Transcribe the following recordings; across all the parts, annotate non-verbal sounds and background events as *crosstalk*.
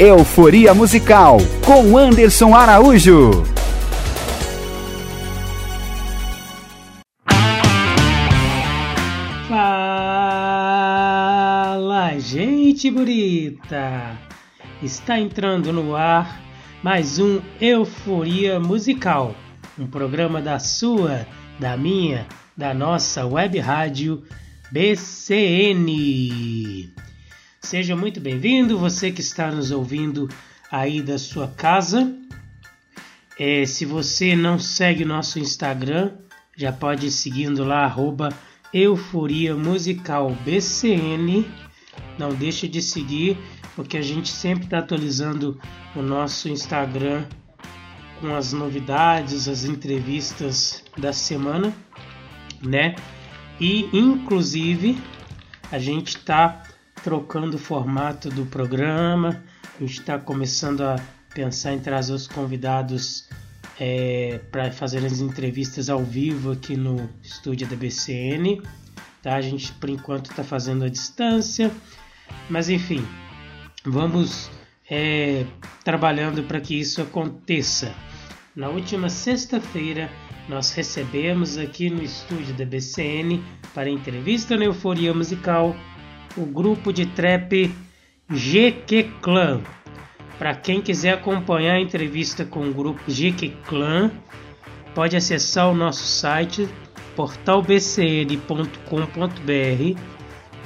Euforia Musical com Anderson Araújo. Fala, gente bonita! Está entrando no ar mais um Euforia Musical, um programa da sua, da minha, da nossa web rádio BCN. Seja muito bem-vindo, você que está nos ouvindo aí da sua casa. É, se você não segue nosso Instagram, já pode ir seguindo lá, arroba Euforia Musical BCN. Não deixe de seguir, porque a gente sempre está atualizando o nosso Instagram com as novidades, as entrevistas da semana, né? E inclusive a gente está trocando o formato do programa. A gente está começando a pensar em trazer os convidados é, para fazer as entrevistas ao vivo aqui no estúdio da BCN. Tá? A gente por enquanto está fazendo a distância, mas enfim, vamos é, trabalhando para que isso aconteça. Na última sexta-feira, nós recebemos aqui no estúdio da BCN para entrevista na Euforia Musical o grupo de trap GQ Clan. Para quem quiser acompanhar a entrevista com o grupo GQ Clan, pode acessar o nosso site portalbcn.com.br.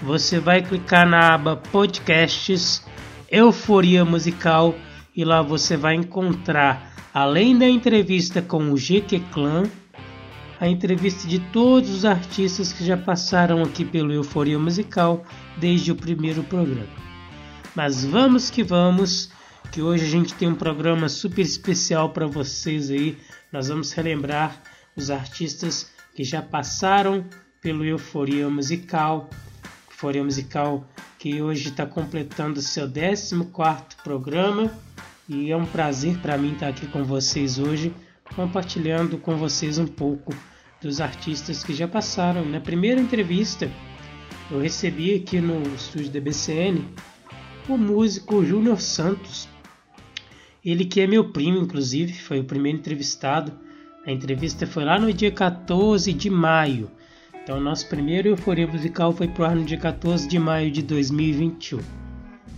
Você vai clicar na aba Podcasts Euforia Musical e lá você vai encontrar, além da entrevista com o GQ Clan, a entrevista de todos os artistas que já passaram aqui pelo Euforia Musical desde o primeiro programa. Mas vamos que vamos, que hoje a gente tem um programa super especial para vocês aí. Nós vamos relembrar os artistas que já passaram pelo Euforia Musical. Euforia Musical que hoje está completando seu 14 programa e é um prazer para mim estar aqui com vocês hoje, compartilhando com vocês um pouco dos artistas que já passaram. Na primeira entrevista, eu recebi aqui no estúdio da BCN o músico Júnior Santos. Ele que é meu primo, inclusive, foi o primeiro entrevistado. A entrevista foi lá no dia 14 de maio. Então, nosso primeiro Euforia Musical foi pro ar no dia 14 de maio de 2021.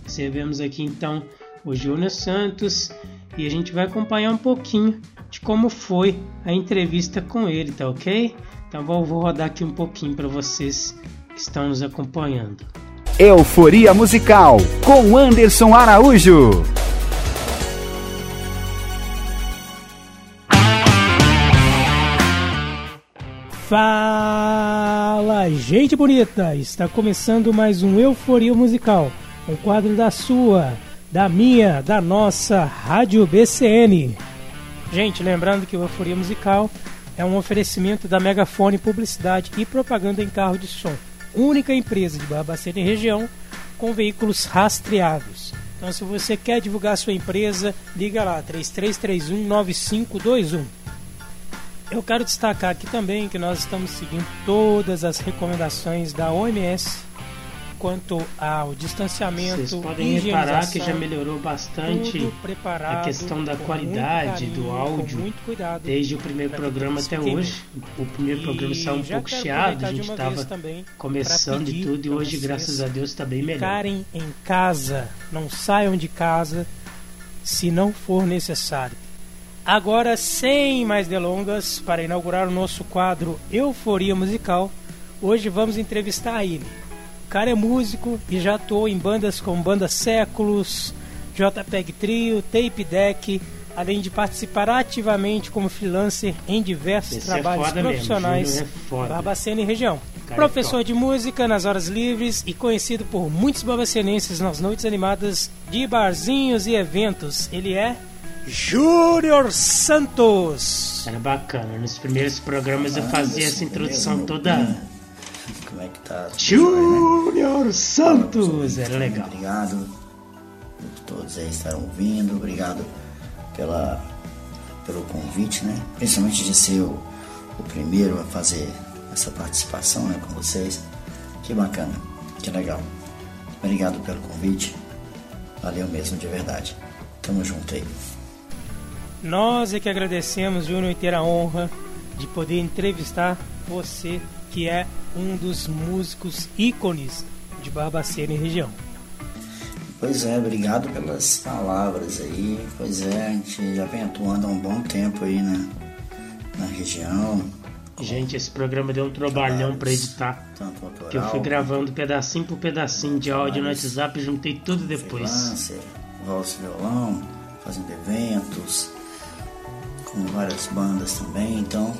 Recebemos aqui então o Júnior Santos e a gente vai acompanhar um pouquinho de como foi a entrevista com ele, tá ok? Então vou, vou rodar aqui um pouquinho para vocês que estão nos acompanhando. Euforia Musical com Anderson Araújo. Fala, gente bonita! Está começando mais um Euforia Musical, um quadro da sua, da minha, da nossa Rádio BCN. Gente, lembrando que o Euforia Musical é um oferecimento da Megafone Publicidade e Propaganda em Carro de Som, única empresa de Barbacena e região com veículos rastreados. Então, se você quer divulgar sua empresa, liga lá 3331 9521. Eu quero destacar aqui também que nós estamos seguindo todas as recomendações da OMS quanto ao distanciamento. Vocês podem reparar que já melhorou bastante a questão da qualidade carinho, do áudio desde o primeiro programa até hoje. O primeiro programa saiu um pouco chiado, a gente estava começando e tudo, e hoje, graças a Deus, está bem melhor. Ficarem em casa, não saiam de casa se não for necessário. Agora, sem mais delongas, para inaugurar o nosso quadro Euforia Musical, hoje vamos entrevistar ele cara é músico e já atuou em bandas como Banda Séculos, JPEG Trio, Tape Deck, além de participar ativamente como freelancer em diversos Esse é trabalhos é profissionais é Barbacena e região. É Professor é de música nas horas livres e conhecido por muitos barbacenenses nas noites animadas de barzinhos e eventos. Ele é Júnior Santos. Era bacana. Nos primeiros programas eu fazia essa introdução toda como é que tá? Júnior né? Santos! Era legal. Obrigado por todos aí estarem ouvindo. Obrigado pela, pelo convite, né? Principalmente de ser o, o primeiro a fazer essa participação né, com vocês. Que bacana, que legal. Obrigado pelo convite. Valeu mesmo, de verdade. Tamo junto aí. Nós é que agradecemos, Júnior, e ter a honra de poder entrevistar você, que é um dos músicos ícones de Barbacena e região. Pois é, obrigado pelas palavras aí. Pois é, a gente já vem atuando há um bom tempo aí na, na região. Gente, esse programa deu um trabalhão para editar. Tanto autoral, que eu fui gravando pedacinho por pedacinho de áudio no WhatsApp e juntei tudo depois. Voz violão, fazendo eventos, com várias bandas também, então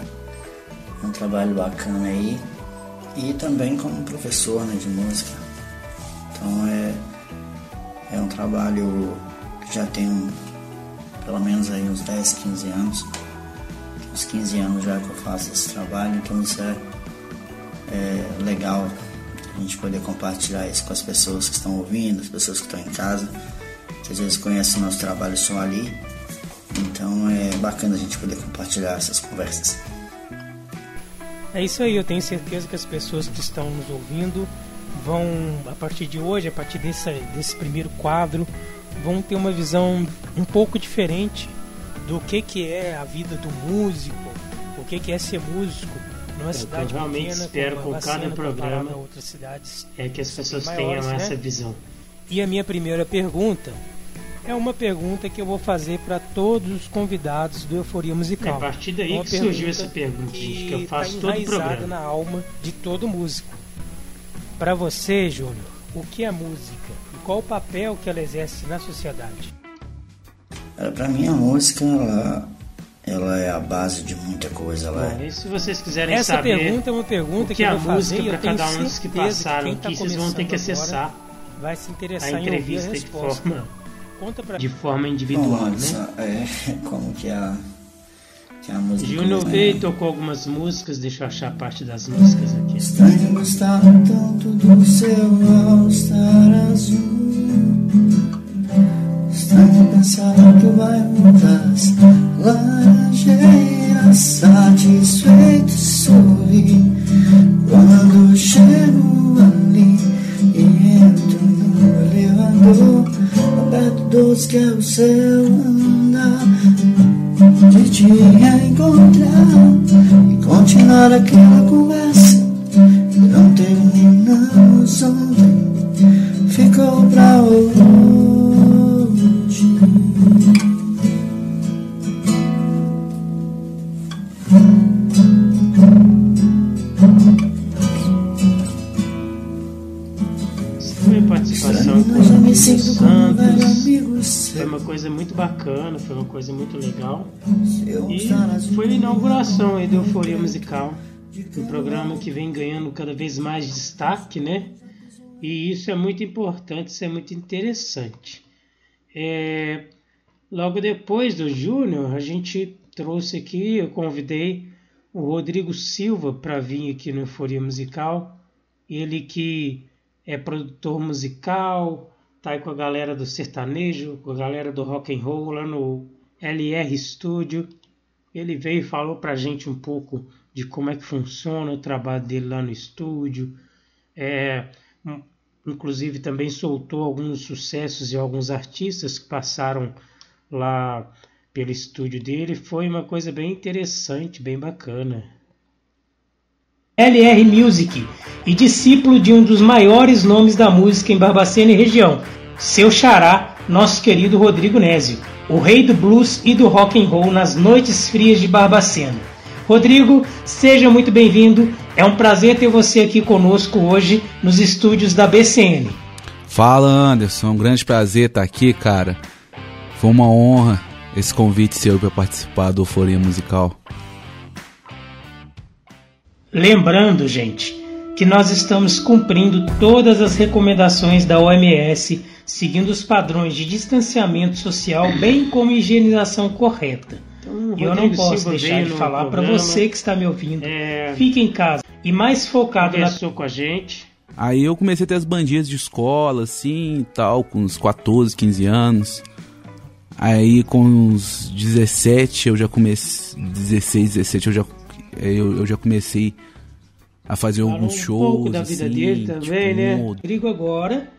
é um trabalho bacana aí. E também como professor né, de música. Então é é um trabalho que já tem pelo menos aí uns 10, 15 anos. Uns 15 anos já que eu faço esse trabalho, então isso é, é legal a gente poder compartilhar isso com as pessoas que estão ouvindo, as pessoas que estão em casa, que às vezes conhecem o nosso trabalho só ali. Então é bacana a gente poder compartilhar essas conversas. É isso aí, eu tenho certeza que as pessoas que estão nos ouvindo vão, a partir de hoje, a partir desse, desse primeiro quadro, vão ter uma visão um pouco diferente do que, que é a vida do músico, o que, que é ser músico numa cidade eu realmente pequena, espero com cada programa outras cidades é que as pessoas maiores, tenham né? essa visão. E a minha primeira pergunta é uma pergunta que eu vou fazer para todos os convidados do Euforia Musical. É a partir daí uma que surgiu essa pergunta, que, gente, que eu faço tá todo o programa. na alma de todo músico. Para você, Júnior, o que é música e qual o papel que ela exerce na sociedade? Para mim, a música ela, ela é a base de muita coisa. Ela Bom, é... e se vocês quiserem Essa saber pergunta é uma pergunta que, que a eu vou música para cada um dos que passaram que tá aqui, vocês vão ter que acessar vai se interessar a entrevista em ouvir a de forma, Conta pra... de forma individual, Nossa, né? É, *laughs* como que a que a música. Júnior veio e tocou algumas músicas, deixa eu achar parte das músicas aqui. Estranho gostar tanto do seu all-star azul. Estranho pensar que vai muitas laranjeiras satisfeito sorri quando chego ali e entro no elevador aperto dos que o seu andar de te encontrar e continuar aquela conversa que não terminamos ontem. Ficou pra hoje. Foi uma coisa muito bacana, foi uma coisa muito legal. E foi a inauguração aí do Euforia Musical, um programa que vem ganhando cada vez mais destaque, né? E isso é muito importante, isso é muito interessante. É, logo depois do Júnior, a gente trouxe aqui, eu convidei o Rodrigo Silva para vir aqui no Euforia Musical. Ele que é produtor musical, tá aí com a galera do sertanejo, com a galera do rock and roll lá no LR Studio. Ele veio e falou pra gente um pouco de como é que funciona o trabalho dele lá no estúdio. É, inclusive também soltou alguns sucessos e alguns artistas que passaram lá pelo estúdio dele. Foi uma coisa bem interessante, bem bacana. LR Music e discípulo de um dos maiores nomes da música em Barbacena e região, seu xará, nosso querido Rodrigo Nézio, o rei do blues e do rock and roll nas noites frias de Barbacena. Rodrigo, seja muito bem-vindo. É um prazer ter você aqui conosco hoje nos estúdios da BCN. Fala, Anderson. Um grande prazer estar aqui, cara. Foi uma honra esse convite seu para participar do Euforia Musical. Lembrando, gente, que nós estamos cumprindo todas as recomendações da OMS, seguindo os padrões de distanciamento social, bem como higienização correta. Então, e eu não posso Silva deixar de falar para você que está me ouvindo. É... Fique em casa e mais focado na com a gente. Aí eu comecei a ter as bandinhas de escola, assim, tal, com uns 14, 15 anos. Aí com uns 17 eu já comecei, 16, 17 eu já eu, eu já comecei a fazer Falou alguns um shows. Um pouco da vida assim, dele também, tipo, né? Rodrigo agora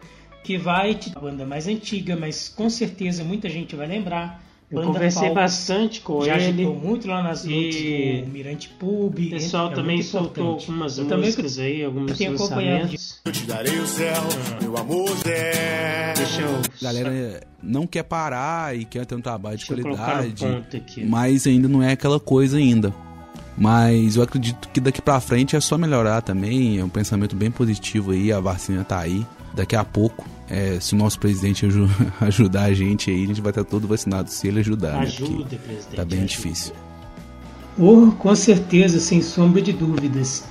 que vai te a banda mais antiga, mas com certeza muita gente vai lembrar. Eu conversei bastante com já ele. Já muito lá nas e... do Mirante Pub. O pessoal é também soltou algumas eu músicas também, aí, alguns tenho lançamentos. Eu te darei o céu, ah. meu amor Zé. Deixa eu... Galera não quer parar e quer ter um trabalho de Deixa qualidade, mas ainda não é aquela coisa ainda. Mas eu acredito que daqui para frente é só melhorar também. É um pensamento bem positivo aí. A vacina tá aí. Daqui a pouco é, se o nosso presidente *laughs* ajudar a gente aí, a gente vai estar todo vacinado se ele ajudar. Né? Ajuda, né? presidente. Tá bem ajuda. difícil. Oh, com certeza, sem sombra de dúvidas.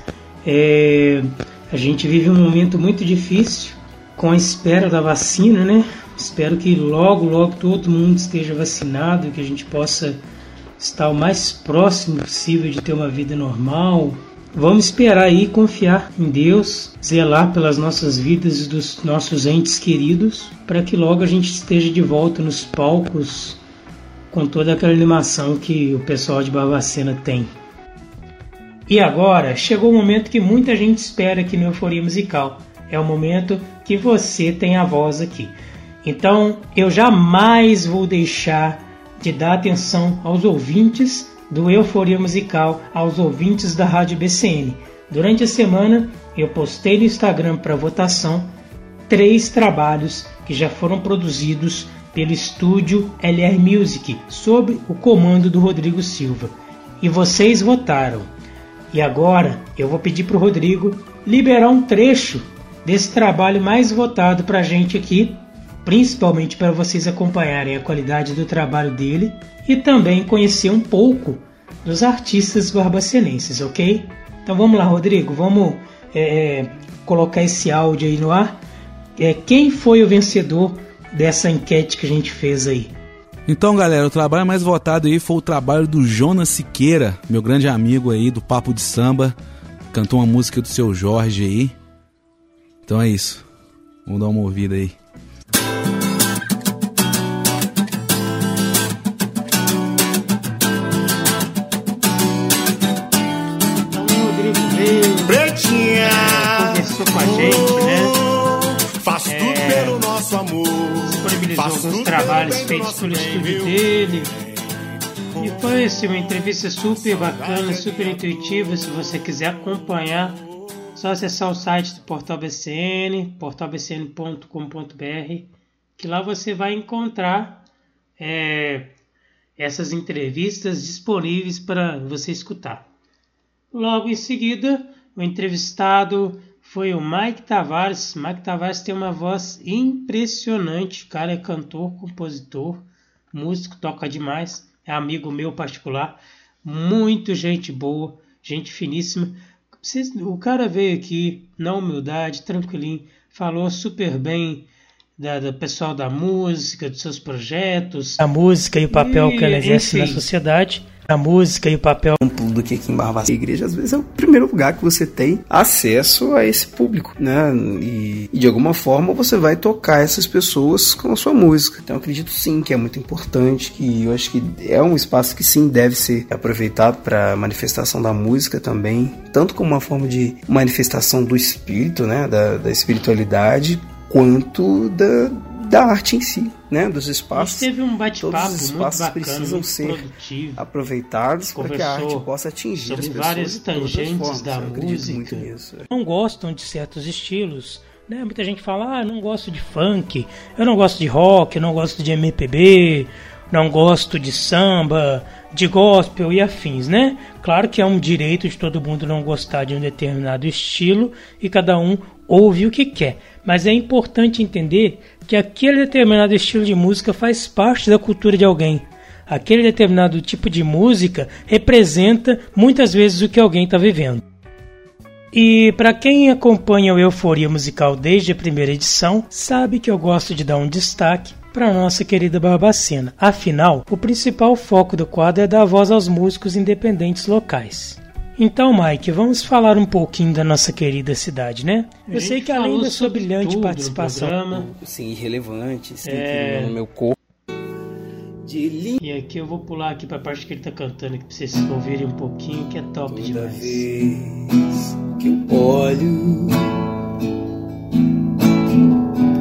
É, a gente vive um momento muito difícil com a espera da vacina, né? Espero que logo, logo todo mundo esteja vacinado, que a gente possa estar o mais próximo possível de ter uma vida normal, Vamos esperar aí confiar em Deus, zelar pelas nossas vidas e dos nossos entes queridos, para que logo a gente esteja de volta nos palcos com toda aquela animação que o pessoal de Barbacena tem. E agora chegou o momento que muita gente espera aqui no Euforia Musical. É o momento que você tem a voz aqui. Então eu jamais vou deixar de dar atenção aos ouvintes do Euforia Musical aos ouvintes da Rádio BCN. Durante a semana, eu postei no Instagram para votação três trabalhos que já foram produzidos pelo estúdio LR Music sob o comando do Rodrigo Silva. E vocês votaram. E agora eu vou pedir para o Rodrigo liberar um trecho desse trabalho mais votado para a gente aqui, principalmente para vocês acompanharem a qualidade do trabalho dele e também conhecer um pouco dos artistas barbacenenses, ok? Então vamos lá, Rodrigo, vamos é, é, colocar esse áudio aí no ar. É, quem foi o vencedor dessa enquete que a gente fez aí? Então, galera, o trabalho mais votado aí foi o trabalho do Jonas Siqueira, meu grande amigo aí do Papo de Samba. Cantou uma música do seu Jorge aí. Então é isso. Vamos dar uma ouvida aí. Trabalhos feitos pelo estúdio dele. E foi uma entrevista super bacana, super intuitiva. Se você quiser acompanhar, só acessar o site do Portal BCN, portalbcn.com.br, que lá você vai encontrar é, essas entrevistas disponíveis para você escutar. Logo em seguida, o entrevistado foi o Mike Tavares. Mike Tavares tem uma voz impressionante. O cara é cantor, compositor, músico, toca demais. É amigo meu particular. Muito gente boa, gente finíssima. O cara veio aqui na humildade, tranquilinho, falou super bem da, do pessoal da música, dos seus projetos. A música e o papel e, que ela exerce enfim, na sociedade a música e o papel do que aqui em Barbacena. A igreja às vezes é o primeiro lugar que você tem acesso a esse público, né? E, e de alguma forma você vai tocar essas pessoas com a sua música. Então acredito sim que é muito importante, que eu acho que é um espaço que sim deve ser aproveitado para manifestação da música também, tanto como uma forma de manifestação do espírito, né? Da, da espiritualidade, quanto da, da arte em si, né? Dos espaços. teve um bate-papo Todos os espaços bacana, precisam ser produtivo. aproveitados para que a arte possa atingir as pessoas várias tangentes da Eu música. Nisso. Não gostam de certos estilos. Né? Muita gente fala, ah, não gosto de funk, eu não gosto de rock, eu não gosto de MPB, não gosto de samba, de gospel e afins, né? Claro que é um direito de todo mundo não gostar de um determinado estilo e cada um ouve o que quer. Mas é importante entender que aquele determinado estilo de música faz parte da cultura de alguém. Aquele determinado tipo de música representa muitas vezes o que alguém está vivendo. E para quem acompanha o Euforia Musical desde a primeira edição, sabe que eu gosto de dar um destaque para nossa querida Barbacena. Afinal, o principal foco do quadro é dar voz aos músicos independentes locais. Então, Mike, vamos falar um pouquinho da nossa querida cidade, né? Eu sei que além da sua brilhante participação, programa, sim, irrelevante, sim, é... no meu corpo. E aqui eu vou pular aqui para a parte que ele tá cantando aqui para vocês ouvirem um pouquinho, que é top Toda demais. Vez que eu olho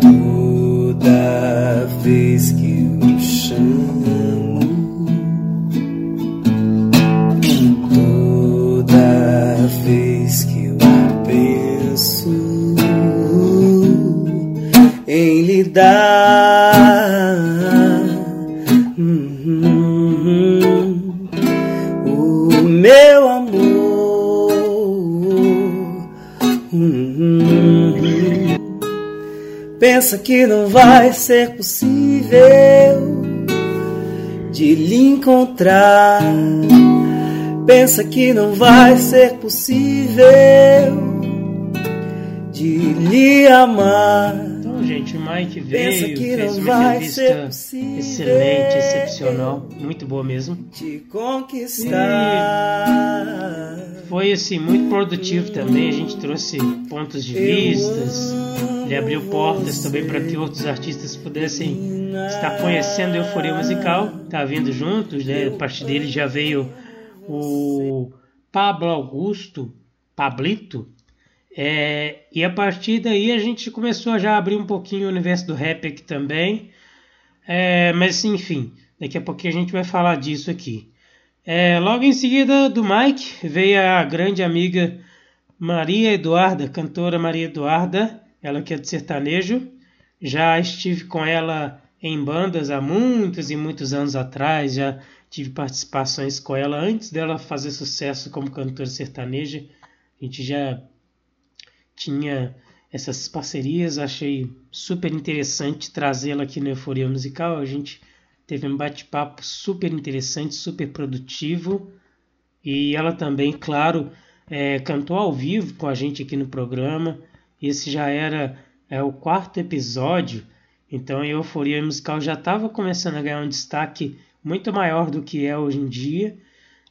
Toda vez que eu chamo, vez que eu penso em lhe dar uhum, o meu amor. Uhum, pensa que não vai ser possível de lhe encontrar. Pensa que não vai ser possível de lhe amar. Então, gente, o Mike veio, que fez uma entrevista excelente, excepcional, muito boa mesmo. Te conquistar. E foi assim muito produtivo também. A gente trouxe pontos de vistas. Ele abriu portas também para que outros artistas pudessem estar conhecendo a euforia musical. Tá vindo juntos, né? A partir dele já veio o Pablo Augusto, Pablito, é, e a partir daí a gente começou a já abrir um pouquinho o universo do rap aqui também, é, mas enfim, daqui a pouquinho a gente vai falar disso aqui. É, logo em seguida do Mike veio a grande amiga Maria Eduarda, cantora Maria Eduarda, ela que é de sertanejo, já estive com ela em bandas há muitos e muitos anos atrás, já tive participações com ela antes dela fazer sucesso como cantora sertaneja. A gente já tinha essas parcerias, achei super interessante trazê-la aqui no Euforia Musical. A gente teve um bate-papo super interessante, super produtivo. E ela também, claro, é, cantou ao vivo com a gente aqui no programa. Esse já era é, o quarto episódio, então a Euforia Musical já estava começando a ganhar um destaque muito maior do que é hoje em dia.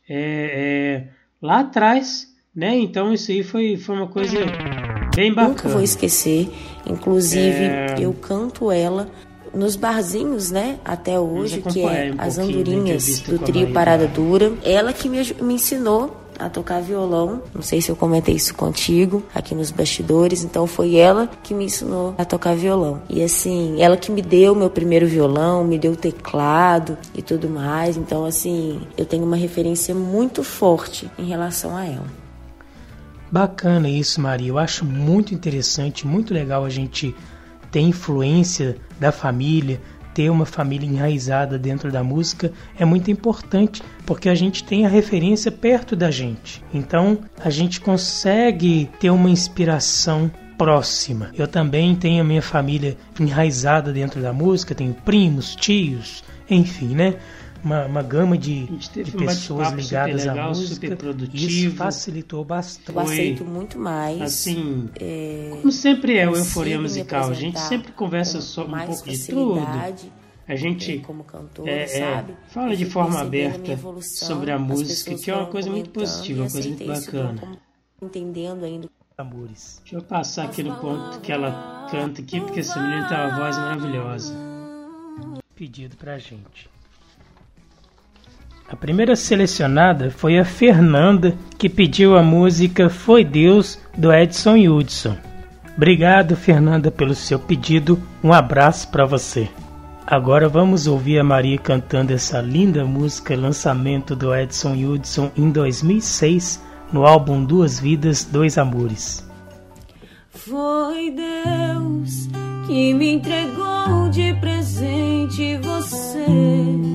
É, é, lá atrás, né? Então isso aí foi, foi uma coisa bem bacana. Nunca vou esquecer. Inclusive, é... eu canto ela nos barzinhos, né? Até hoje, que é um as andorinhas do trio Parada Dura. Ela que me, me ensinou a tocar violão. Não sei se eu comentei isso contigo aqui nos bastidores. Então foi ela que me ensinou a tocar violão. E assim, ela que me deu meu primeiro violão, me deu teclado e tudo mais. Então assim, eu tenho uma referência muito forte em relação a ela. Bacana isso, Maria. Eu acho muito interessante, muito legal a gente ter influência da família, ter uma família enraizada dentro da música é muito importante, porque a gente tem a referência perto da gente. Então, a gente consegue ter uma inspiração próxima. Eu também tenho a minha família enraizada dentro da música, tenho primos, tios, enfim, né? Uma, uma gama de, de pessoas ligadas legal, à música. Isso facilitou bastante. Eu aceito muito mais. Assim, é, como sempre é o Euforia Musical, a gente sempre conversa só um pouco de tudo. A gente como cantor, é, é, fala de forma aberta evolução, sobre a música, que é uma coisa muito positiva, uma coisa muito bacana. Entendendo ainda amores. Deixa eu passar aqui no ponto que ela canta aqui, porque essa menina tem uma voz maravilhosa. Pedido pra gente. A primeira selecionada foi a Fernanda, que pediu a música Foi Deus do Edson Hudson. Obrigado, Fernanda, pelo seu pedido. Um abraço para você. Agora vamos ouvir a Maria cantando essa linda música, lançamento do Edson Hudson em 2006, no álbum Duas Vidas, Dois Amores. Foi Deus que me entregou de presente você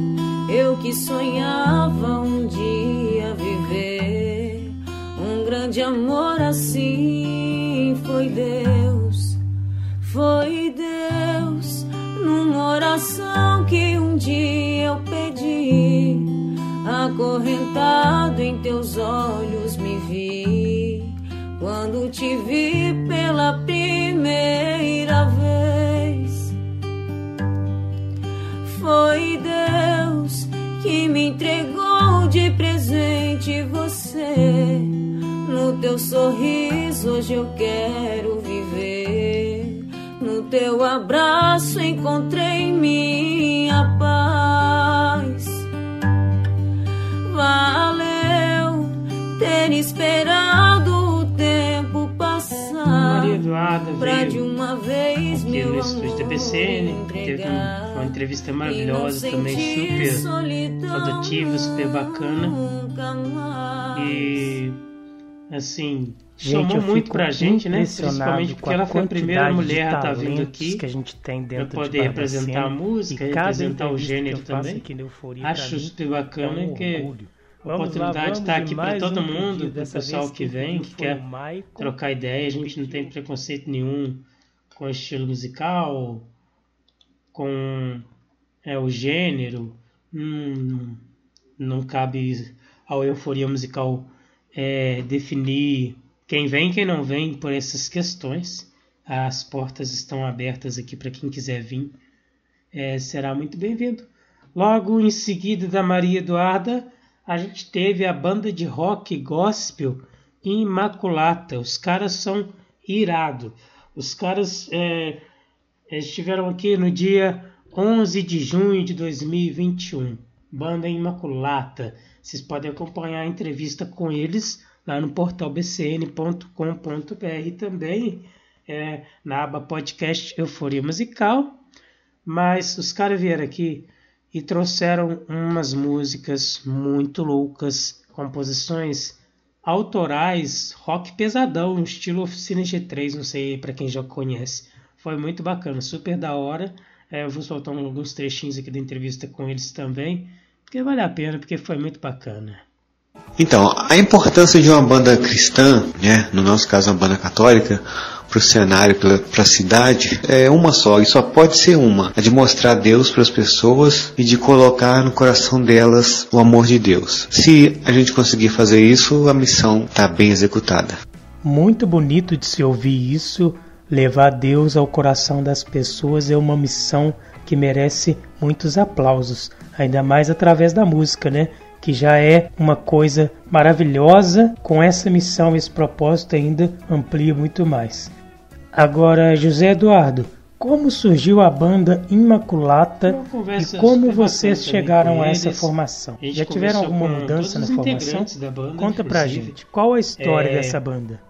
eu que sonhava um dia viver um grande amor assim. Foi Deus, foi Deus, numa oração que um dia eu pedi. Acorrentado em teus olhos me vi quando te vi pela primeira vez. Foi Deus que me entregou de presente você. No teu sorriso hoje eu quero viver. No teu abraço encontrei minha paz. Valeu Eduarda pra de uma aqui no estúdio da BCN. Teve uma entrevista maravilhosa também, super produtiva, super bacana. E assim, Gente, somou muito pra gente, né? Principalmente porque ela foi a primeira mulher a estar tá vindo aqui que a gente tem dentro pra poder representar a música, representar o gênero também. Acho super bacana é um que a oportunidade está aqui para todo mundo, para o pessoal que vem, que quer trocar ideia. A gente não tem preconceito nenhum com o estilo musical, com é, o gênero. Hum, não cabe ao euforia musical é, definir quem vem e quem não vem por essas questões. As portas estão abertas aqui para quem quiser vir. É, será muito bem-vindo. Logo em seguida da Maria Eduarda, a gente teve a banda de rock gospel Imaculata. Os caras são irado. Os caras é, estiveram aqui no dia 11 de junho de 2021. Banda Imaculata. Vocês podem acompanhar a entrevista com eles lá no portal bcn.com.br também, é, na aba podcast Euforia Musical. Mas os caras vieram aqui e trouxeram umas músicas muito loucas, composições autorais, rock pesadão, estilo Oficina G3, não sei para quem já conhece. Foi muito bacana, super da hora. É, eu vou soltar alguns trechinhos aqui da entrevista com eles também, porque vale a pena, porque foi muito bacana. Então, a importância de uma banda cristã, né, no nosso caso uma banda católica, para o cenário, para a cidade, é uma só, e só pode ser uma, a de mostrar Deus para as pessoas e de colocar no coração delas o amor de Deus. Se a gente conseguir fazer isso, a missão está bem executada. Muito bonito de se ouvir isso, levar Deus ao coração das pessoas é uma missão que merece muitos aplausos, ainda mais através da música, né? que já é uma coisa maravilhosa, com essa missão, esse propósito ainda amplia muito mais. Agora, José Eduardo, como surgiu a banda Imaculata e como vocês chegaram a essa formação? A Já tiveram alguma mudança na formação? Banda, Conta pra gente, qual a história é... dessa banda?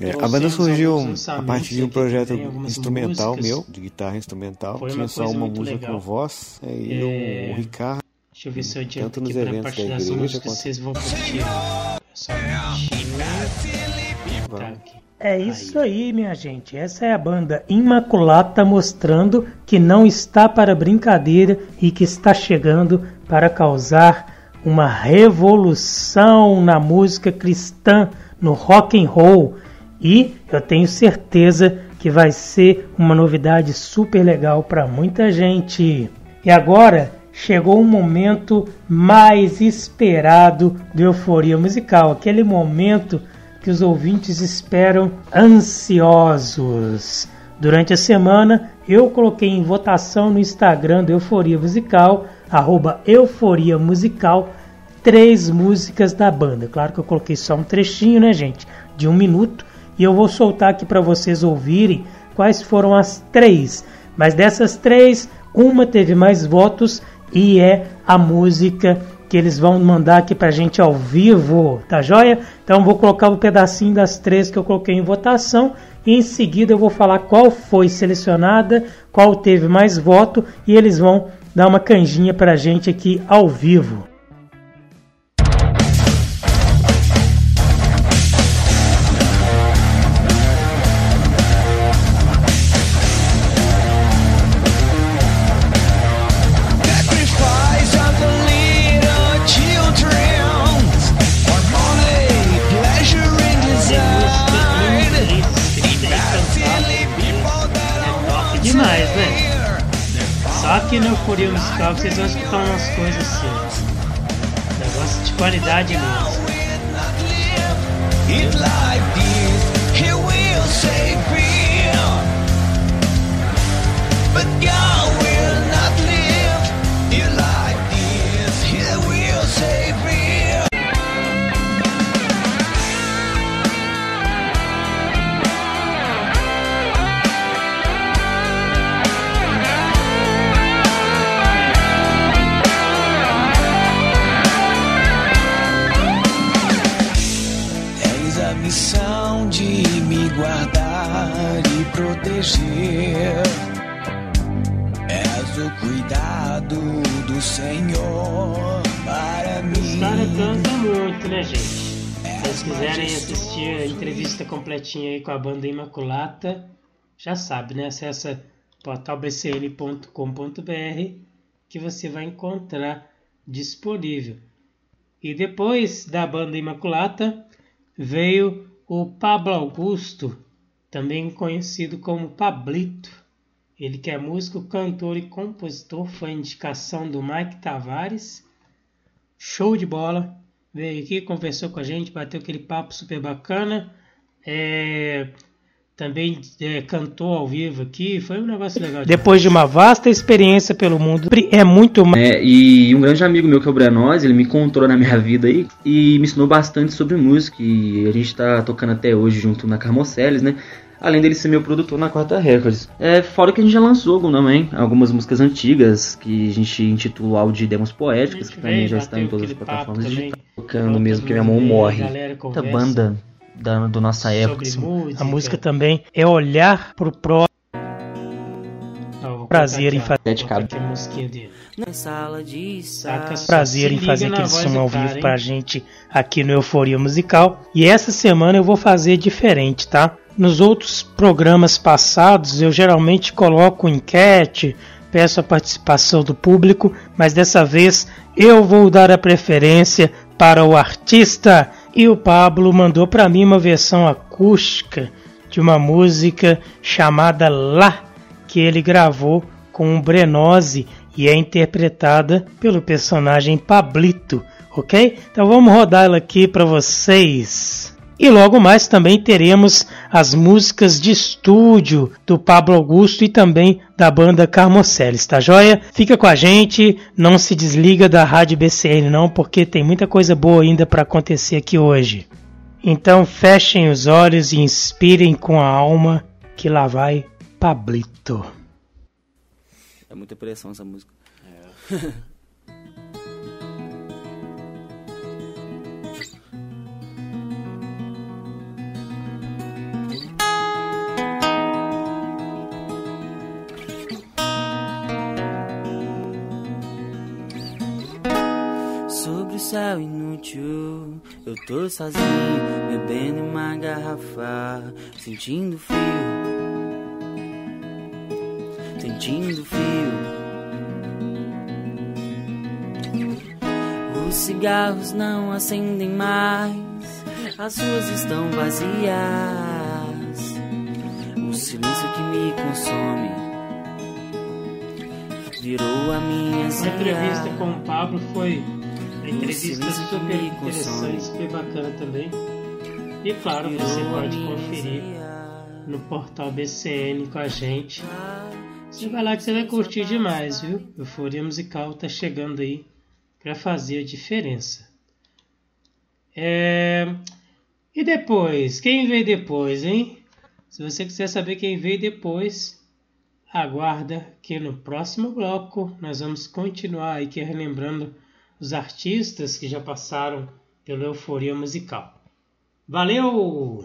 É, a banda surgiu a partir de um projeto instrumental músicas. meu, de guitarra instrumental. Foi Tinha só uma música legal. com voz, é, e é... o Ricardo Deixa eu ver se eu adianto Tanto aqui para a parte das músicas vocês vão curtir. Só um tá É isso aí, minha gente. Essa é a banda Imaculata mostrando que não está para brincadeira e que está chegando para causar uma revolução na música cristã, no rock and roll. E eu tenho certeza que vai ser uma novidade super legal para muita gente. E agora chegou o momento mais esperado do Euforia Musical, aquele momento que os ouvintes esperam ansiosos. Durante a semana, eu coloquei em votação no Instagram do Euforia Musical, arroba Euforia Musical, três músicas da banda. Claro que eu coloquei só um trechinho, né, gente? De um minuto. E eu vou soltar aqui para vocês ouvirem quais foram as três. Mas dessas três, uma teve mais votos e é a música que eles vão mandar aqui pra gente ao vivo, tá joia? Então vou colocar um pedacinho das três que eu coloquei em votação e em seguida eu vou falar qual foi selecionada, qual teve mais voto e eles vão dar uma canjinha pra gente aqui ao vivo. Aqui no Euforia Musical vocês vão escutar umas coisas assim. Negócio de qualidade mesmo. But God proteger. o cuidado do Senhor para mim. Os caras cantam muito, né, gente? Se vocês quiserem assistir a entrevista completinha aí com a banda Imaculata, já sabe, né? Acessa portalbcn.com.br que você vai encontrar disponível. E depois da banda Imaculata veio o Pablo Augusto, também conhecido como Pablito. Ele que é músico, cantor e compositor, foi indicação do Mike Tavares. Show de bola! Veio aqui, conversou com a gente, bateu aquele papo super bacana. É, também é, cantou ao vivo aqui, foi um negócio legal. Depois de uma vasta experiência pelo mundo, é muito mais. É, e um grande amigo meu que é o Brenoz, ele me encontrou na minha vida aí e me ensinou bastante sobre música. E a gente tá tocando até hoje junto na Carmoceles, né? Além dele ser meu produtor na Quarta Records. É, fora que a gente já lançou também algumas músicas antigas que a gente intitula Áudio Demos Poéticas, que também já está em todas as plataformas digitais. Tocando mesmo que minha mão morre. Muita banda da do nossa época. Música. A música também é olhar pro próximo. Prazer em fazer prazer em fazer aquele som ao vivo pra gente aqui no Euforia Musical. E essa semana eu vou fazer diferente, tá? Nos outros programas passados eu geralmente coloco enquete, peço a participação do público, mas dessa vez eu vou dar a preferência para o artista e o Pablo mandou para mim uma versão acústica de uma música chamada Lá, que ele gravou com o Brenose e é interpretada pelo personagem Pablito, ok? Então vamos rodar ela aqui para vocês. E logo mais também teremos as músicas de estúdio do Pablo Augusto e também da banda Carmoceles, tá joia? Fica com a gente, não se desliga da Rádio BCN não, porque tem muita coisa boa ainda para acontecer aqui hoje. Então fechem os olhos e inspirem com a alma que lá vai Pablito. É muita pressão essa música. É. *laughs* céu inútil. Eu tô sozinho, bebendo uma garrafa, sentindo frio. Sentindo frio. Os cigarros não acendem mais, as ruas estão vazias. O silêncio que me consome virou a minha A entrevista com o Pablo foi entrevista super interessante, super bacana também. E claro, você pode conferir no portal BCN com a gente. Você vai lá que você vai curtir demais, viu? Euforia Musical tá chegando aí para fazer a diferença. É... E depois? Quem veio depois, hein? Se você quiser saber quem veio depois, aguarda que no próximo bloco nós vamos continuar aqui relembrando os artistas que já passaram pela euforia musical. Valeu!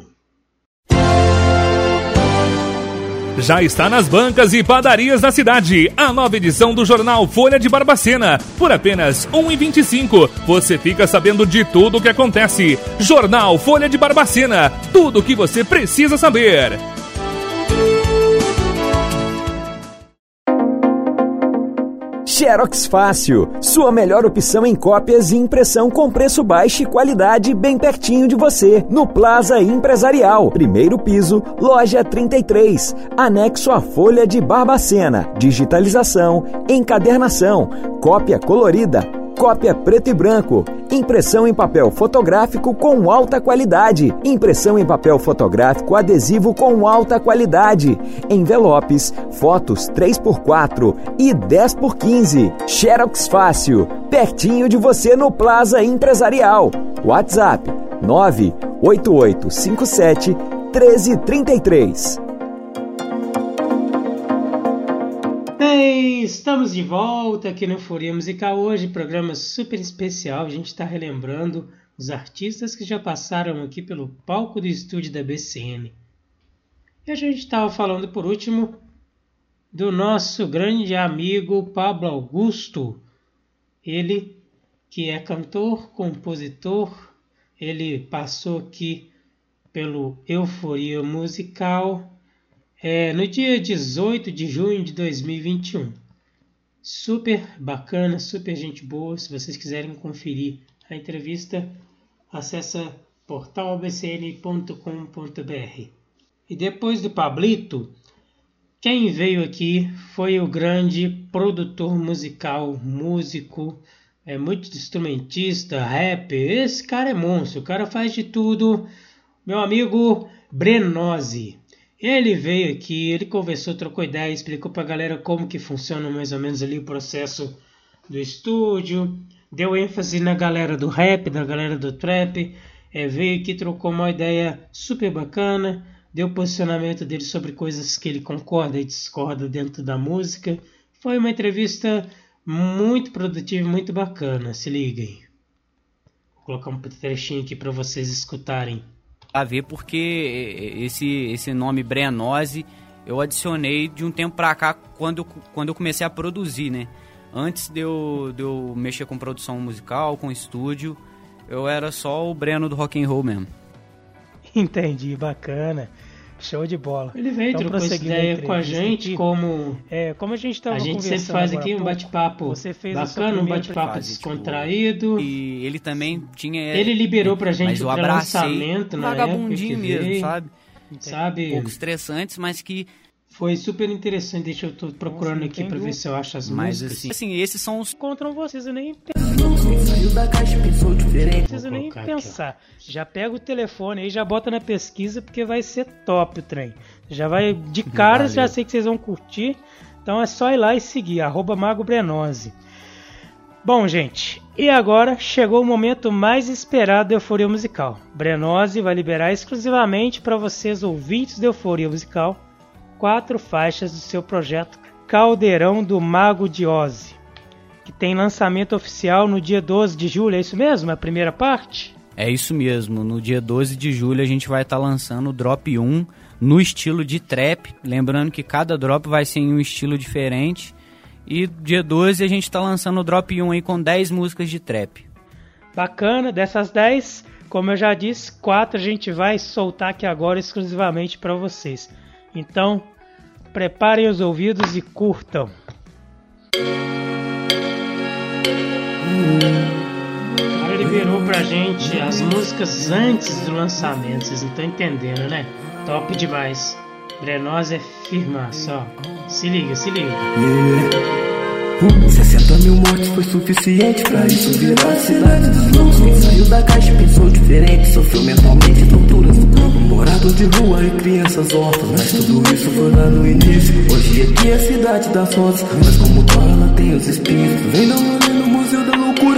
Já está nas bancas e padarias da cidade a nova edição do jornal Folha de Barbacena. Por apenas R$ 1,25 você fica sabendo de tudo o que acontece. Jornal Folha de Barbacena. Tudo o que você precisa saber. Xerox Fácil, sua melhor opção em cópias e impressão com preço baixo e qualidade bem pertinho de você, no Plaza Empresarial, primeiro piso, loja 33, anexo à Folha de Barbacena, digitalização, encadernação, cópia colorida, cópia preto e branco, impressão em papel fotográfico com alta qualidade, impressão em papel fotográfico adesivo com alta qualidade, envelopes, fotos 3x4 e 10x15. Xerox Fácil, pertinho de você no Plaza Empresarial. WhatsApp 98857 1333. Estamos de volta aqui no Euforia Musical hoje, programa super especial. A gente está relembrando os artistas que já passaram aqui pelo palco do estúdio da BCN. E a gente estava falando por último do nosso grande amigo Pablo Augusto. Ele que é cantor, compositor, ele passou aqui pelo Euforia Musical é, no dia 18 de junho de 2021. Super bacana, super gente boa. Se vocês quiserem conferir a entrevista, acessa portalbcn.com.br. E depois do Pablito, quem veio aqui foi o grande produtor musical, músico, é muito instrumentista, rap. Esse cara é monstro, o cara faz de tudo. Meu amigo Brenose. Ele veio aqui, ele conversou, trocou ideia, explicou pra galera como que funciona mais ou menos ali o processo do estúdio, deu ênfase na galera do rap, na galera do trap, é, veio aqui, trocou uma ideia super bacana, deu posicionamento dele sobre coisas que ele concorda e discorda dentro da música. Foi uma entrevista muito produtiva, muito bacana. Se liguem. Vou colocar um trechinho aqui para vocês escutarem. A ver porque esse esse nome Brenose eu adicionei de um tempo para cá quando quando eu comecei a produzir, né? Antes de eu, de eu mexer com produção musical, com estúdio, eu era só o Breno do rock and roll mesmo. *laughs* Entendi, bacana. Show de bola. Ele veio, então, trocou essa ideia com a gente, aqui, como... É, como a gente estava A gente sempre faz aqui um bate-papo bacana, um bate-papo descontraído. Tipo, e ele também tinha... Ele liberou pra gente o lançamento na vagabundinho mesmo, veio, sabe? Sabe? Um pouco estressantes, mas que foi super interessante. Deixa eu tô procurando aqui para ver se eu acho as Mas, músicas. Assim, assim, esses são os encontram vocês eu nem Saiu da caixa pensou diferente. Não precisa nem pensar. Aqui, já pega o telefone aí, já bota na pesquisa porque vai ser top o trem. Já vai de cara, Valeu. já sei que vocês vão curtir. Então é só ir lá e seguir arroba Mago Brenose. Bom, gente, e agora chegou o momento mais esperado da Euforia Musical. Brenose vai liberar exclusivamente para vocês ouvintes da Euforia Musical quatro faixas do seu projeto Caldeirão do Mago de Oz, que tem lançamento oficial no dia 12 de julho, é isso mesmo? A primeira parte? É isso mesmo, no dia 12 de julho a gente vai estar tá lançando o Drop 1 no estilo de trap, lembrando que cada drop vai ser em um estilo diferente. E dia 12 a gente está lançando o Drop 1 aí com 10 músicas de trap. Bacana, dessas 10, como eu já disse, 4 a gente vai soltar aqui agora exclusivamente para vocês. Então, preparem os ouvidos e curtam. Cara liberou pra gente as músicas antes do lançamento, vocês não estão entendendo, né? Top demais. Brenosa é firma, só. Se liga, se liga. Yeah. 60 mil mortes foi suficiente pra isso virar cidade dos loucos. Quem saiu da caixa pensou diferente, sofreu mentalmente torturas do campo. Morador de rua e crianças órfãs, mas tudo isso foi lá no início. Hoje aqui é a cidade das rosas, mas como ela tem os espíritos. Vem Museu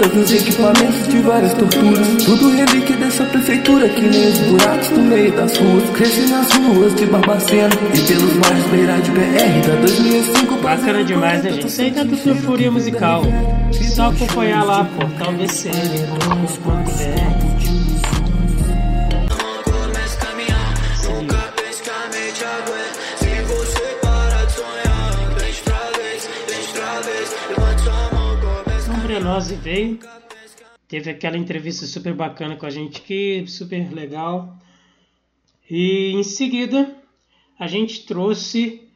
dos equipamentos de várias torturas. Tudo relíquia dessa prefeitura, que nem os buracos no meio das ruas. Cresce nas ruas de Barbacena e pelos mares beira de BR da 2005. Bacana demais, né, gente? Tá tudo Euforia Musical. Só acompanhar lá, portal VCN.com.br. Nós veio, teve aquela entrevista super bacana com a gente aqui, super legal. E em seguida a gente trouxe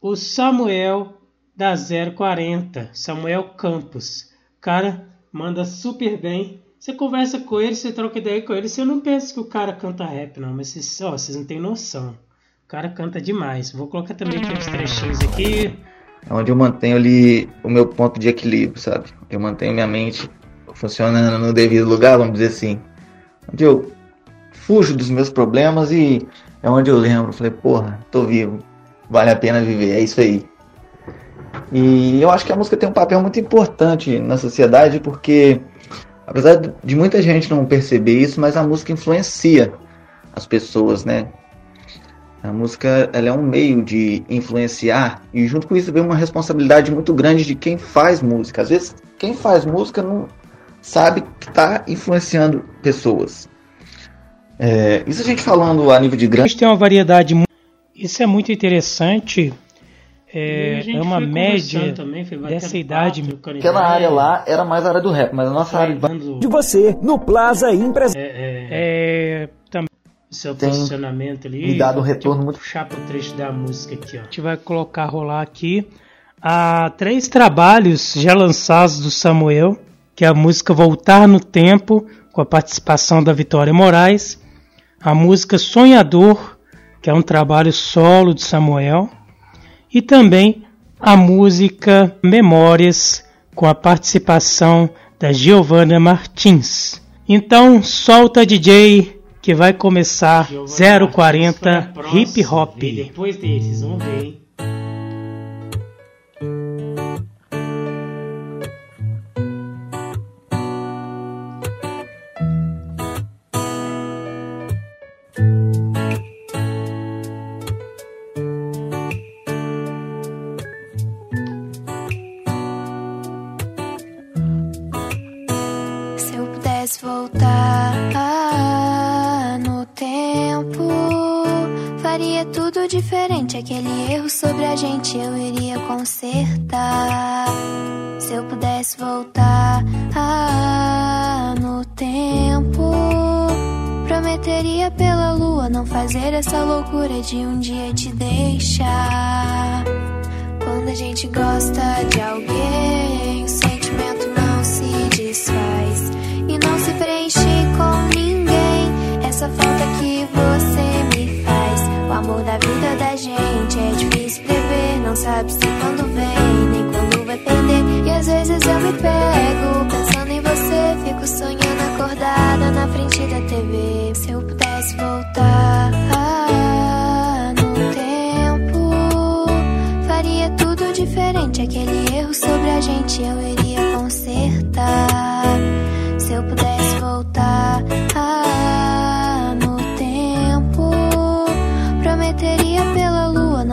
o Samuel da 040, Samuel Campos. Cara, manda super bem. Você conversa com ele, você troca ideia com ele, você não pensa que o cara canta rap, não, mas vocês, ó, vocês não têm noção. O cara canta demais. Vou colocar também aqui uns trechinhos aqui. É onde eu mantenho ali o meu ponto de equilíbrio, sabe? Eu mantenho minha mente funcionando no devido lugar, vamos dizer assim. Onde eu fujo dos meus problemas e é onde eu lembro, falei, porra, tô vivo, vale a pena viver, é isso aí. E eu acho que a música tem um papel muito importante na sociedade porque, apesar de muita gente não perceber isso, mas a música influencia as pessoas, né? A música ela é um meio de influenciar e junto com isso vem uma responsabilidade muito grande de quem faz música. Às vezes quem faz música não sabe que está influenciando pessoas. É, isso a gente falando a nível de grande. A gente tem uma variedade. Isso é muito interessante é, é uma média também, dessa idade. Aquela área lá era mais a área do rap, mas a nossa área de você no Plaza Empresa. É, é, é, seu Tem posicionamento ali. Me dado um retorno muito. Puxar pro trecho da música aqui, ó. A gente vai colocar rolar aqui. Há três trabalhos já lançados do Samuel, que é a música Voltar no Tempo, com a participação da Vitória Moraes, a música Sonhador, que é um trabalho solo de Samuel, e também a música Memórias, com a participação da Giovanna Martins. Então, solta DJ que vai começar Giovana 040 Hip Hop. Depois desses, vamos ver, hein? De um dia te deixar. Quando a gente gosta de alguém, tudo diferente. Aquele erro sobre a gente eu iria consertar. Se eu pudesse voltar.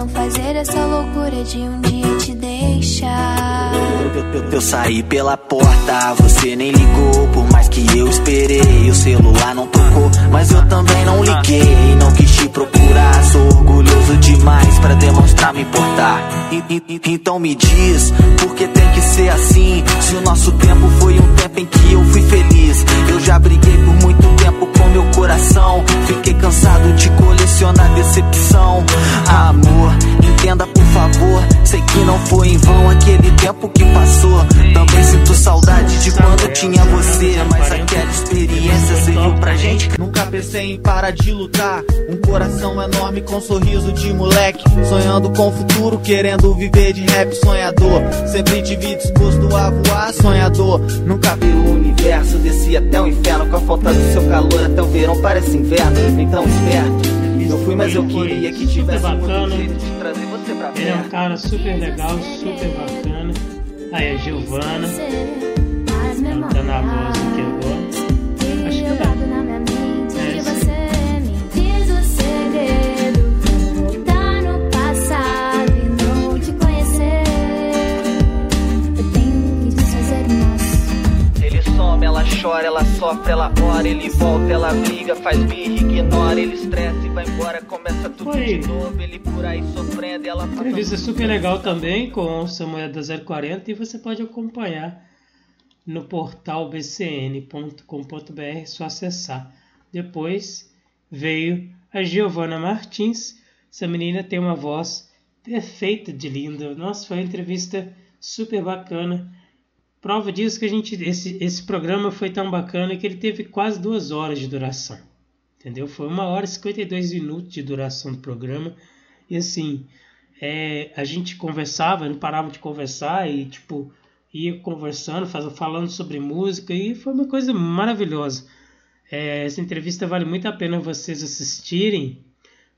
não fazer essa loucura de um dia te deixar. Eu saí pela porta, você nem ligou. Por mais que eu esperei, o celular não tocou. Mas eu também não liguei, não quis procurar. Sou orgulhoso demais para demonstrar me importar. Então me diz, por que tem que ser assim? Se o nosso tempo foi um tempo em que eu fui feliz. Eu já briguei por muito tempo com meu coração. Fiquei cansado de colecionar decepção. Amor, entenda por favor. Sei que não foi em vão aquele tempo que passou. Também sinto saudade de quando tinha você. Mas aquela experiência serviu pra gente. Nunca pensei em parar de lutar. Um coração enorme com um sorriso de moleque. Sonhando com o futuro, querendo viver de rap sonhador. Sempre te vi disposto a voar, sonhador. Nunca vi o universo, desci até o inferno. Com a falta do seu calor, até o verão parece inverno. Então esperto. Eu fui, mas eu queria que tivesse bacana. jeito de trazer Ele é um cara super legal, super bacana. Aí a Giovana. Cantando a voz chora, ela sofre, ela ora, ele volta, ela briga, faz birra, ignora, ele estressa e vai embora, começa tudo Oi. de novo, ele por aí sofrendo, ela passa. Entrevista super legal também com o Samuel da 040 e você pode acompanhar no portal bcn.com.br, é só acessar. Depois veio a Giovana Martins, essa menina tem uma voz perfeita de linda. Nossa, foi uma entrevista super bacana Prova disso que a gente esse, esse programa foi tão bacana que ele teve quase duas horas de duração. Entendeu? Foi uma hora e 52 minutos de duração do programa. E assim, é, a gente conversava, não parava de conversar e tipo ia conversando, falando sobre música e foi uma coisa maravilhosa. É, essa entrevista vale muito a pena vocês assistirem,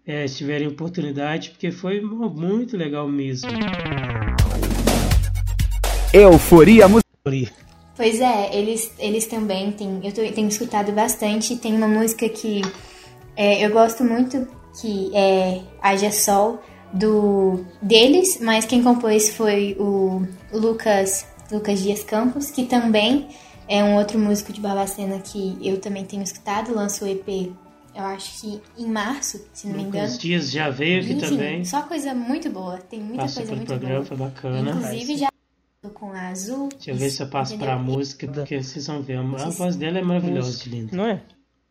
é, se tiverem oportunidade, porque foi muito legal mesmo. Euforia Pois é, eles, eles também têm. Eu tô, tenho escutado bastante. Tem uma música que é, eu gosto muito, que é Haja Sol, do deles, mas quem compôs foi o Lucas, Lucas Dias Campos, que também é um outro músico de Barbacena que eu também tenho escutado, lançou o EP eu acho que em março, se não me engano. Os dias já veio aqui Enfim, também. Só coisa muito boa. Tem muita Passou coisa muito programa, boa. foi bacana. Inclusive já com a Azul. Deixa eu ver se eu passo pra música, porque vocês vão ver. A voz dela é maravilhosa, de linda. Não é?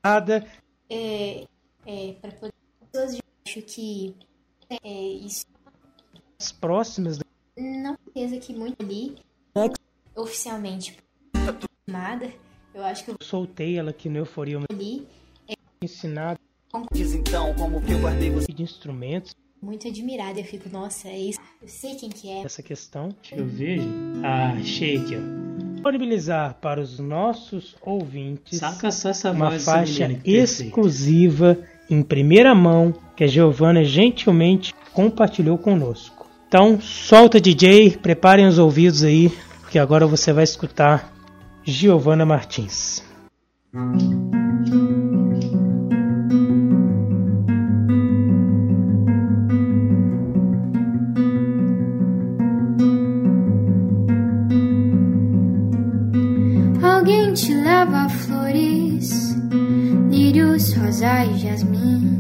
Nada. É, é, para pessoas, eu acho que é, isso. As próximas. Não certeza que muito ali, oficialmente, amada, eu acho que eu soltei ela aqui no Euforia ali. É, ensinado. Diz então como que eu guardei você. De instrumentos. Muito admirada, eu fico, nossa, é isso. Eu sei quem que é. Essa questão. Eu. Ah, achei aqui, ó disponibilizar para os nossos ouvintes Saca só essa uma voz faixa exclusiva em primeira mão que a Giovana gentilmente compartilhou conosco. Então, solta DJ, preparem os ouvidos aí, porque agora você vai escutar Giovana Martins. Alguém rosais, jasmins.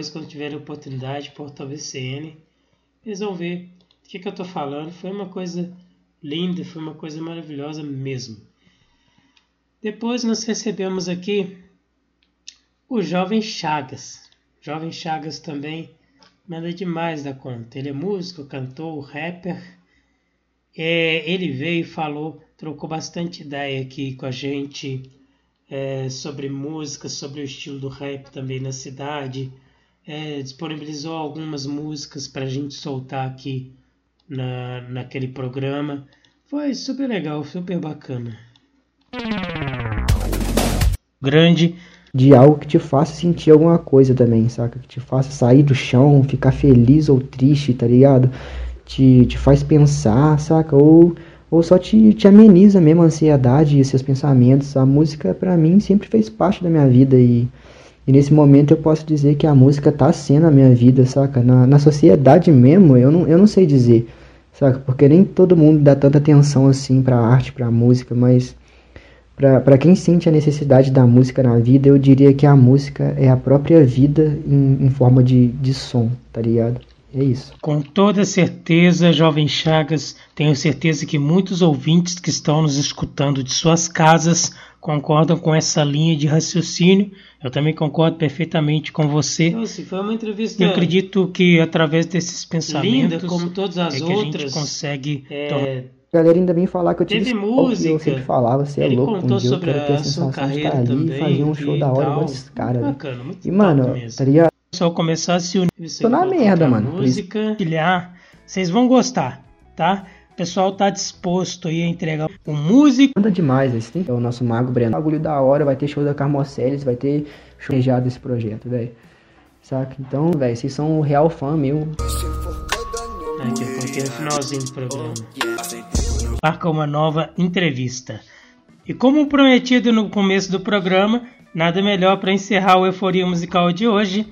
Depois quando tiverem oportunidade, Portal VCN. Eles vão ver do que, que eu tô falando. Foi uma coisa linda, foi uma coisa maravilhosa mesmo. Depois nós recebemos aqui o Jovem Chagas. Jovem Chagas também manda demais da conta. Ele é músico, cantor, rapper. É, ele veio e falou, trocou bastante ideia aqui com a gente é, sobre música, sobre o estilo do rap também na cidade. É, disponibilizou algumas músicas para a gente soltar aqui na, naquele programa. Foi super legal, super bacana. Grande. De algo que te faça sentir alguma coisa também, saca? Que te faça sair do chão, ficar feliz ou triste, tá ligado? Te, te faz pensar, saca? Ou, ou só te, te ameniza mesmo a ansiedade e seus pensamentos. A música, pra mim, sempre fez parte da minha vida e, e nesse momento eu posso dizer que a música tá sendo a minha vida, saca? Na, na sociedade mesmo, eu não, eu não sei dizer, saca? Porque nem todo mundo dá tanta atenção assim pra arte, pra música, mas para quem sente a necessidade da música na vida, eu diria que a música é a própria vida em, em forma de, de som, tá ligado? É isso. Com toda certeza, Jovem Chagas, tenho certeza que muitos ouvintes que estão nos escutando de suas casas concordam com essa linha de raciocínio. Eu também concordo perfeitamente com você. Nossa, foi uma entrevista Eu acredito que através desses pensamentos, linda, como todas as é que a outras, gente consegue é, tornar A galera ainda vem falar que eu tive Teve que música. eu sempre falava, você é Ele louco, um contou eu sobre quero ter a a sua sensação de estar ali e também, fazer um show e da hora igual esses caras. Bacana, muito E, mano, mesmo. tá ligado? O pessoal começar a se unir. Tô na merda, mano. isso- Música. Compartilhar, vocês vão gostar, tá? O pessoal tá disposto aí a entregar o músico. Manda demais, esse tem é o nosso Mago Breno. Bagulho da hora, vai ter show da Carmoceles, vai ter show já desse projeto, velho. Saca? Então, velho, vocês são o real fã meu. Aqui, porque no finalzinho do programa. marca uma nova entrevista. E como prometido no começo do programa, nada melhor para encerrar o Euforia Musical de hoje.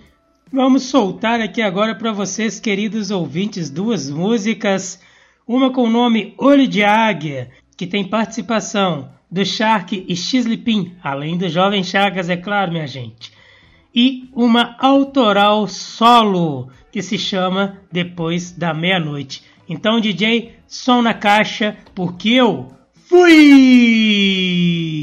Vamos soltar aqui agora para vocês, queridos ouvintes, duas músicas. Uma com o nome Olho de Águia, que tem participação do Shark e X-Lipin, além do Jovem Chagas, é claro, minha gente. E uma autoral solo, que se chama Depois da Meia-Noite. Então, DJ, som na caixa, porque eu fui!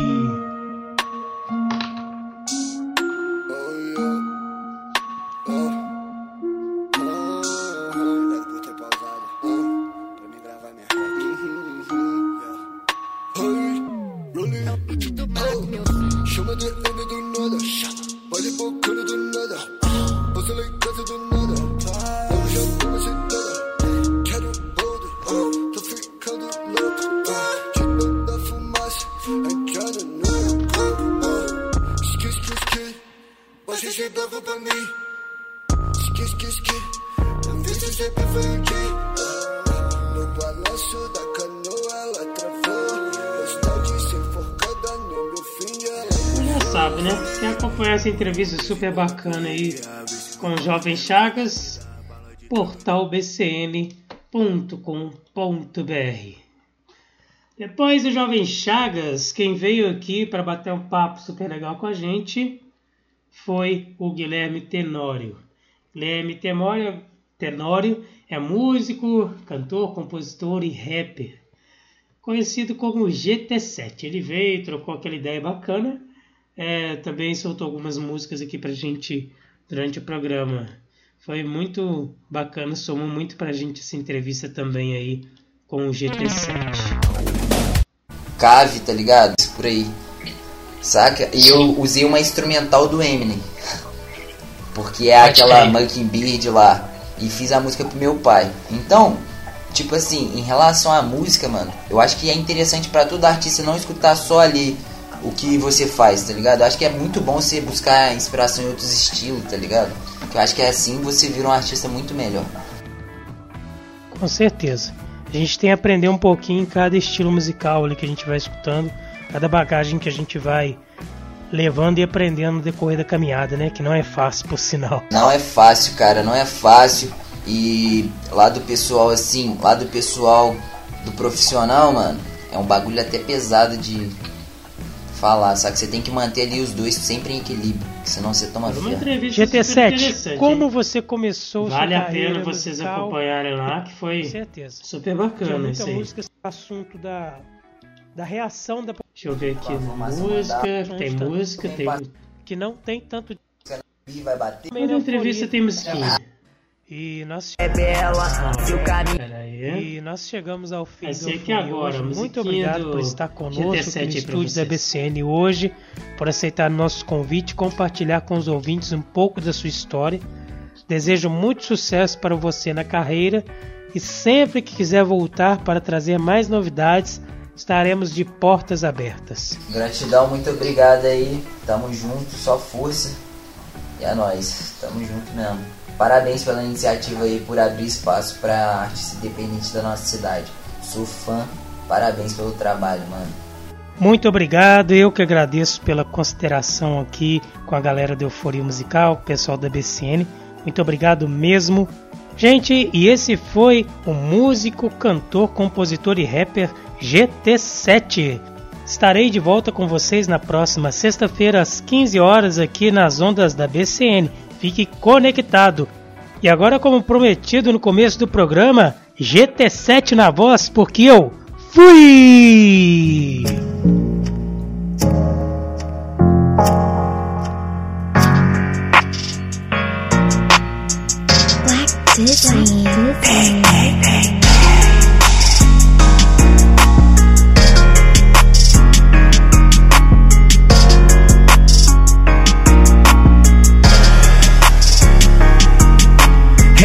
Super bacana aí com o Jovem Chagas? portalbcn.com.br Depois do Jovem Chagas, quem veio aqui para bater um papo super legal com a gente foi o Guilherme Tenório. Guilherme Tenório, Tenório é músico, cantor, compositor e rapper, conhecido como GT7. Ele veio, trocou aquela ideia bacana, é, também soltou algumas músicas aqui pra gente durante o programa. Foi muito bacana, somou muito pra gente essa entrevista também aí com o GT7. Cave, tá ligado? Por aí. Saca? E eu usei uma instrumental do Eminem. Porque é aquela Mockingbird lá. E fiz a música pro meu pai. Então, tipo assim, em relação à música, mano, eu acho que é interessante para todo artista não escutar só ali o que você faz, tá ligado? Eu acho que é muito bom você buscar inspiração em outros estilos, tá ligado? Eu acho que é assim você vira um artista muito melhor. Com certeza. A gente tem que aprender um pouquinho em cada estilo musical ali que a gente vai escutando, cada bagagem que a gente vai levando e aprendendo no decorrer da caminhada, né? Que não é fácil, por sinal. Não é fácil, cara, não é fácil. E lá do pessoal, assim, lá do pessoal do profissional, mano, é um bagulho até pesado de falar, sabe? Você tem que manter ali os dois sempre em equilíbrio, senão você toma ferro. GT7, como você começou Vale a pena vocês musical, acompanharem lá, que foi certeza. super bacana isso aí. música assunto da, da reação da Deixa eu ver aqui, música, tem música, tem... Que não tem tanto... Vai bater. Primeira entrevista tem musiquinha. E nós é bela, seu caminho. E nós chegamos ao fim do aqui agora, hoje. Muito obrigado do por estar conosco GT7 no estúdio da. BCN hoje, por aceitar nosso convite, compartilhar com os ouvintes um pouco da sua história. Desejo muito sucesso para você na carreira e sempre que quiser voltar para trazer mais novidades, estaremos de portas abertas. Gratidão, muito obrigado aí. Tamo junto, só força. E é nóis, tamo junto mesmo. Parabéns pela iniciativa aí por abrir espaço para artista independente da nossa cidade. Sou fã, parabéns pelo trabalho, mano. Muito obrigado, eu que agradeço pela consideração aqui com a galera do Euforia Musical, pessoal da BCN. Muito obrigado mesmo. Gente, e esse foi o músico, cantor, compositor e rapper GT7. Estarei de volta com vocês na próxima sexta-feira às 15 horas aqui nas ondas da BCN. Fique conectado. E agora, como prometido no começo do programa, GT7 na voz, porque eu fui!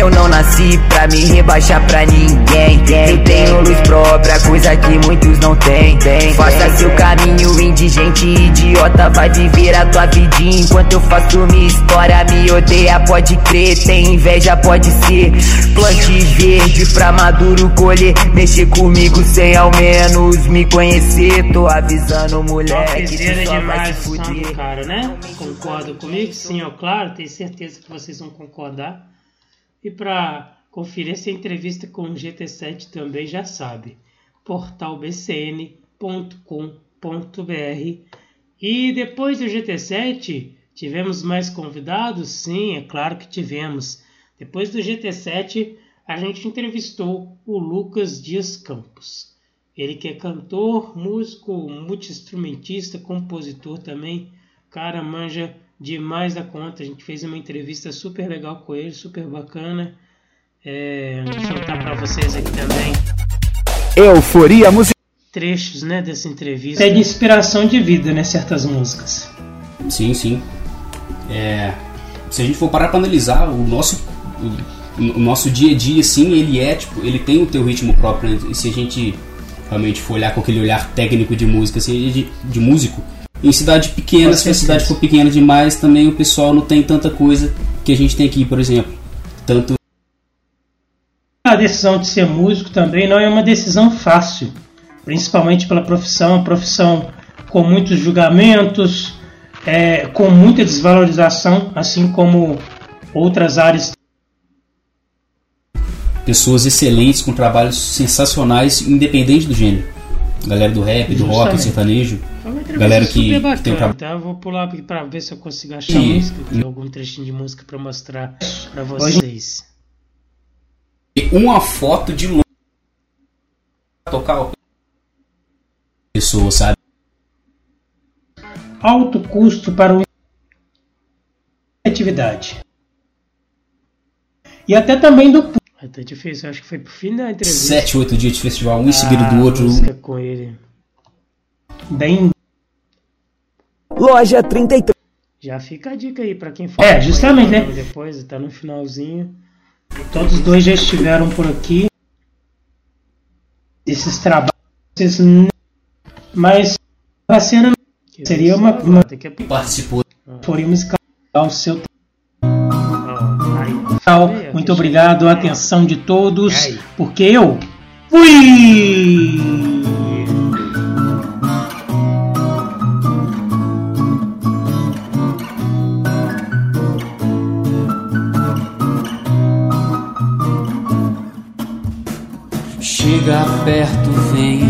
Eu não nasci pra me rebaixar pra ninguém. Eu tenho luz própria, coisa que muitos não têm. Faça seu caminho, indigente, idiota. Vai viver a tua vidinha enquanto eu faço minha história. Me odeia, pode crer. Tem inveja, pode ser. Plante verde pra maduro colher. Mexer comigo sem ao menos me conhecer. Tô avisando, moleque. Tu só vai som fuder. cara, né? Concordo comigo? Sim, ó, claro, tenho certeza que vocês vão concordar. E para conferir essa entrevista com o GT7 também já sabe, portalbcn.com.br. E depois do GT7, tivemos mais convidados? Sim, é claro que tivemos. Depois do GT7, a gente entrevistou o Lucas Dias Campos. Ele que é cantor, músico, multi-instrumentista, compositor também. Cara, manja demais da conta. A gente fez uma entrevista super legal com ele, super bacana. É, deixa eu botar para vocês aqui também Euforia Musical. trechos né, dessa entrevista. É de inspiração de vida, né? Certas músicas. Sim, sim. É, se a gente for parar para analisar o nosso o, o nosso dia a dia, sim, ele é tipo, ele tem o teu ritmo próprio. Né? E se a gente realmente for olhar com aquele olhar técnico de música, assim, de, de músico, em cidade pequena, se a cidade for pequena demais, também o pessoal não tem tanta coisa que a gente tem aqui, por exemplo. Tanto decisão de ser músico também não é uma decisão fácil, principalmente pela profissão, a profissão com muitos julgamentos, é, com muita desvalorização, assim como outras áreas. Pessoas excelentes com trabalhos sensacionais, independente do gênero. Galera do rap, do rock, do sertanejo. Galera que, tem um trabalho. Então eu vou pular aqui pra ver se eu consigo achar e... música, aqui, algum trechinho de música pra mostrar pra vocês. Uma foto de longe tocar o pessoa, sabe? Alto custo para o atividade. E até também do é tá difícil, acho que foi pro fim da entrevista. Sete, oito dias de festival, um em seguida do Ah, outro. Música com ele. Bem. Loja 33. Já fica a dica aí pra quem for. É, justamente, né? Depois, tá no finalzinho. Todos os dois já estiveram por aqui. Esses trabalhos. Esses... Mas a cena seria uma. uma... Participou. Foria musical ao seu Tchau, muito obrigado, atenção de todos, porque eu fui! Chega perto, vem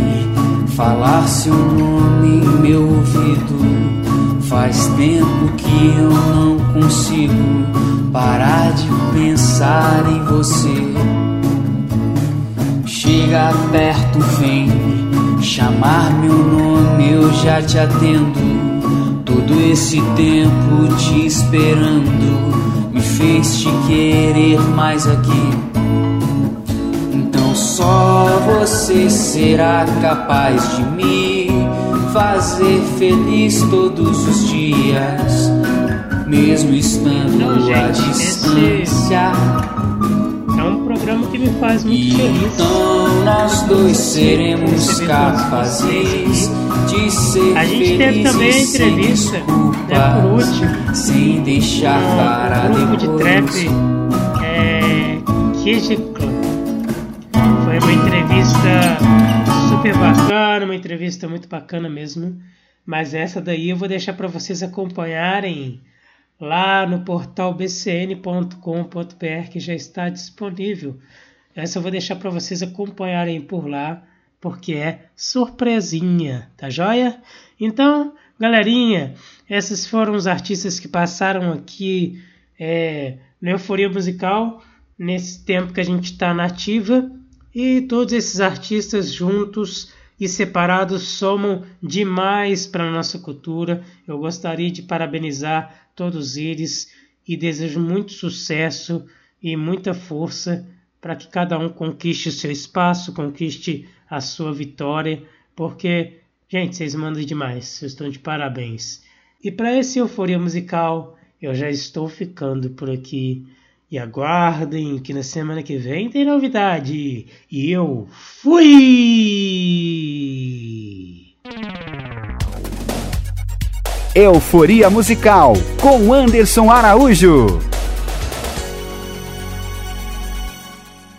falar seu nome em meu ouvido. Faz tempo que eu não consigo parar de pensar em você. Chega perto, vem chamar meu nome, eu já te atendo. Todo esse tempo te esperando me fez te querer mais aqui. Então só você será capaz de me fazer feliz todos os dias, mesmo estando Não, gente, à distância. É um programa que me faz muito feliz. Então nós dois seremos capazes de ser A gente teve também a felizes sem entrevista, né, por último, sem deixar para um grupo de trap é, Kid Club. Foi uma entrevista super bacana, uma entrevista muito bacana mesmo. Mas essa daí eu vou deixar para vocês acompanharem lá no portal bcn.com.br que já está disponível. Essa eu vou deixar para vocês acompanharem por lá, porque é surpresinha, tá joia? Então, galerinha, esses foram os artistas que passaram aqui é, Euforia Musical nesse tempo que a gente está na ativa. E todos esses artistas juntos e separados somam demais para a nossa cultura. Eu gostaria de parabenizar todos eles e desejo muito sucesso e muita força para que cada um conquiste o seu espaço, conquiste a sua vitória, porque, gente, vocês mandam demais, vocês estão de parabéns. E para esse Euforia Musical, eu já estou ficando por aqui. E aguardem que na semana que vem tem novidade. E eu fui! Euforia Musical com Anderson Araújo.